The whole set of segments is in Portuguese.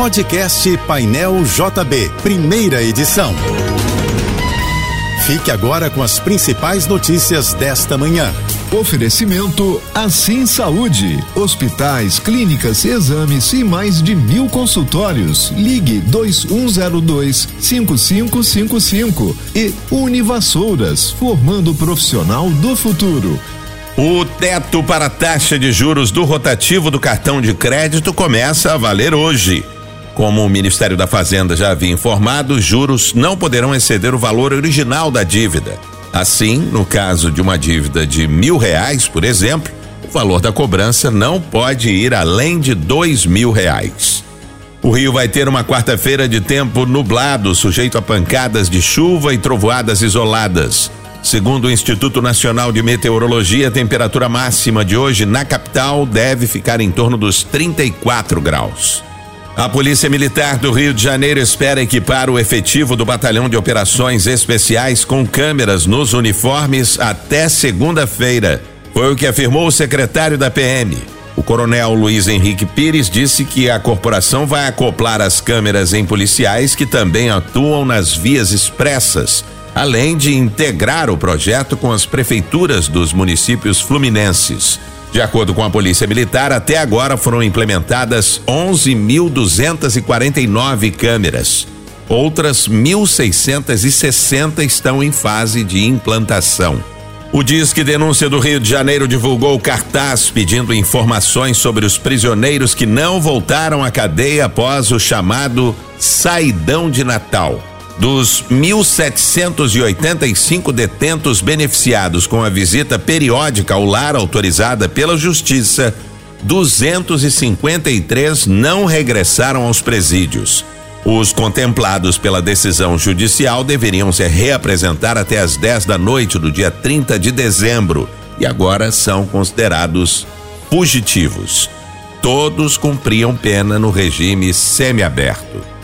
Podcast Painel JB, primeira edição. Fique agora com as principais notícias desta manhã. Oferecimento Assim Saúde. Hospitais, clínicas, exames e mais de mil consultórios. Ligue 2102 5555 e Univassouras, formando o profissional do futuro. O teto para a taxa de juros do rotativo do cartão de crédito começa a valer hoje. Como o Ministério da Fazenda já havia informado, os juros não poderão exceder o valor original da dívida. Assim, no caso de uma dívida de mil reais, por exemplo, o valor da cobrança não pode ir além de dois mil reais. O Rio vai ter uma quarta-feira de tempo nublado, sujeito a pancadas de chuva e trovoadas isoladas. Segundo o Instituto Nacional de Meteorologia, a temperatura máxima de hoje na capital deve ficar em torno dos 34 graus. A Polícia Militar do Rio de Janeiro espera equipar o efetivo do Batalhão de Operações Especiais com câmeras nos uniformes até segunda-feira. Foi o que afirmou o secretário da PM. O coronel Luiz Henrique Pires disse que a corporação vai acoplar as câmeras em policiais que também atuam nas vias expressas, além de integrar o projeto com as prefeituras dos municípios fluminenses. De acordo com a Polícia Militar, até agora foram implementadas 11.249 câmeras. Outras 1.660 estão em fase de implantação. O Disque Denúncia do Rio de Janeiro divulgou cartaz pedindo informações sobre os prisioneiros que não voltaram à cadeia após o chamado Saidão de Natal. Dos 1.785 detentos beneficiados com a visita periódica ao lar autorizada pela Justiça, 253 não regressaram aos presídios. Os contemplados pela decisão judicial deveriam se reapresentar até às 10 da noite do dia 30 de dezembro e agora são considerados fugitivos. Todos cumpriam pena no regime semiaberto.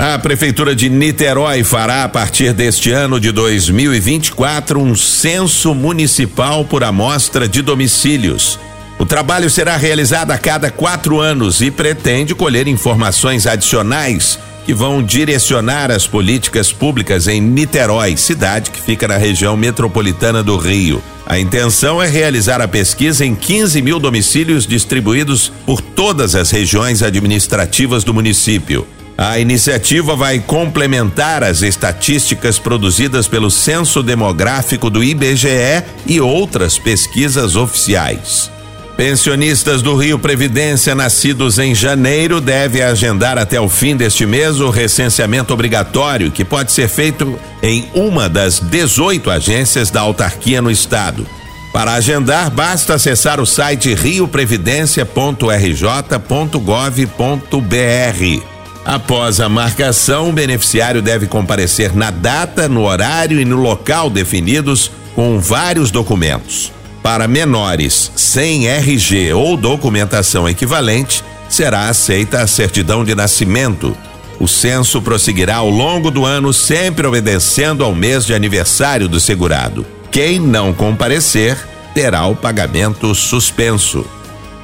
A Prefeitura de Niterói fará, a partir deste ano de 2024, um censo municipal por amostra de domicílios. O trabalho será realizado a cada quatro anos e pretende colher informações adicionais que vão direcionar as políticas públicas em Niterói, cidade que fica na região metropolitana do Rio. A intenção é realizar a pesquisa em 15 mil domicílios distribuídos por todas as regiões administrativas do município. A iniciativa vai complementar as estatísticas produzidas pelo Censo Demográfico do IBGE e outras pesquisas oficiais. Pensionistas do Rio Previdência nascidos em janeiro devem agendar até o fim deste mês o recenseamento obrigatório, que pode ser feito em uma das 18 agências da autarquia no estado. Para agendar, basta acessar o site rioprevidência.rj.gov.br. Após a marcação, o beneficiário deve comparecer na data, no horário e no local definidos com vários documentos. Para menores sem RG ou documentação equivalente, será aceita a certidão de nascimento. O censo prosseguirá ao longo do ano, sempre obedecendo ao mês de aniversário do segurado. Quem não comparecer terá o pagamento suspenso.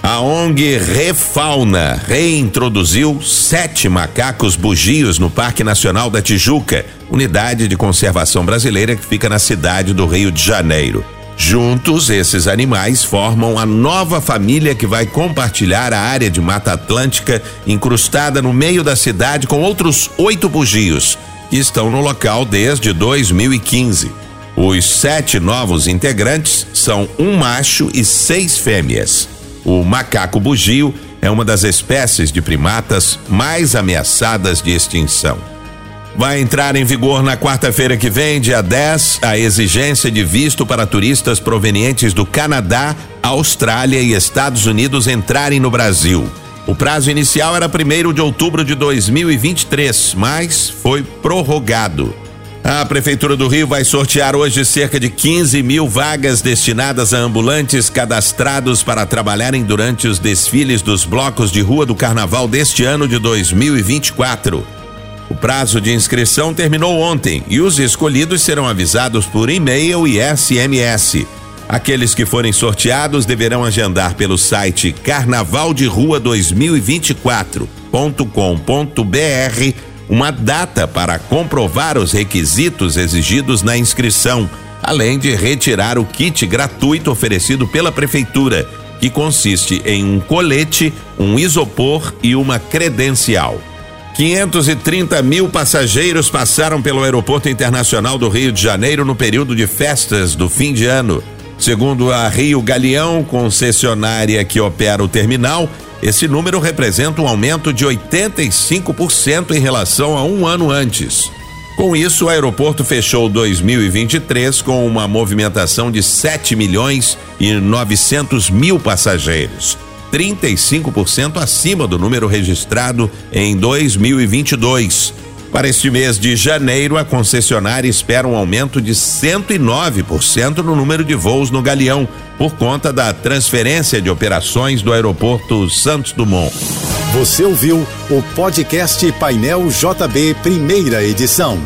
A ONG Refauna reintroduziu sete macacos bugios no Parque Nacional da Tijuca, unidade de conservação brasileira que fica na cidade do Rio de Janeiro. Juntos, esses animais formam a nova família que vai compartilhar a área de Mata Atlântica incrustada no meio da cidade com outros oito bugios, que estão no local desde 2015. Os sete novos integrantes são um macho e seis fêmeas. O macaco bugio é uma das espécies de primatas mais ameaçadas de extinção. Vai entrar em vigor na quarta-feira que vem, dia 10, a exigência de visto para turistas provenientes do Canadá, Austrália e Estados Unidos entrarem no Brasil. O prazo inicial era 1 de outubro de 2023, mas foi prorrogado. A Prefeitura do Rio vai sortear hoje cerca de 15 mil vagas destinadas a ambulantes cadastrados para trabalharem durante os desfiles dos blocos de rua do Carnaval deste ano de 2024. O prazo de inscrição terminou ontem e os escolhidos serão avisados por e-mail e SMS. Aqueles que forem sorteados deverão agendar pelo site carnavalderua2024.com.br uma data para comprovar os requisitos exigidos na inscrição, além de retirar o kit gratuito oferecido pela prefeitura, que consiste em um colete, um isopor e uma credencial. 530 mil passageiros passaram pelo Aeroporto Internacional do Rio de Janeiro no período de festas do fim de ano. Segundo a Rio Galeão, concessionária que opera o terminal, esse número representa um aumento de 85% em relação a um ano antes. Com isso, o aeroporto fechou 2023 com uma movimentação de 7 milhões e 900 mil passageiros, 35% acima do número registrado em 2022. Para este mês de janeiro, a concessionária espera um aumento de 109% no número de voos no Galeão, por conta da transferência de operações do aeroporto Santos Dumont. Você ouviu o podcast Painel JB, primeira edição.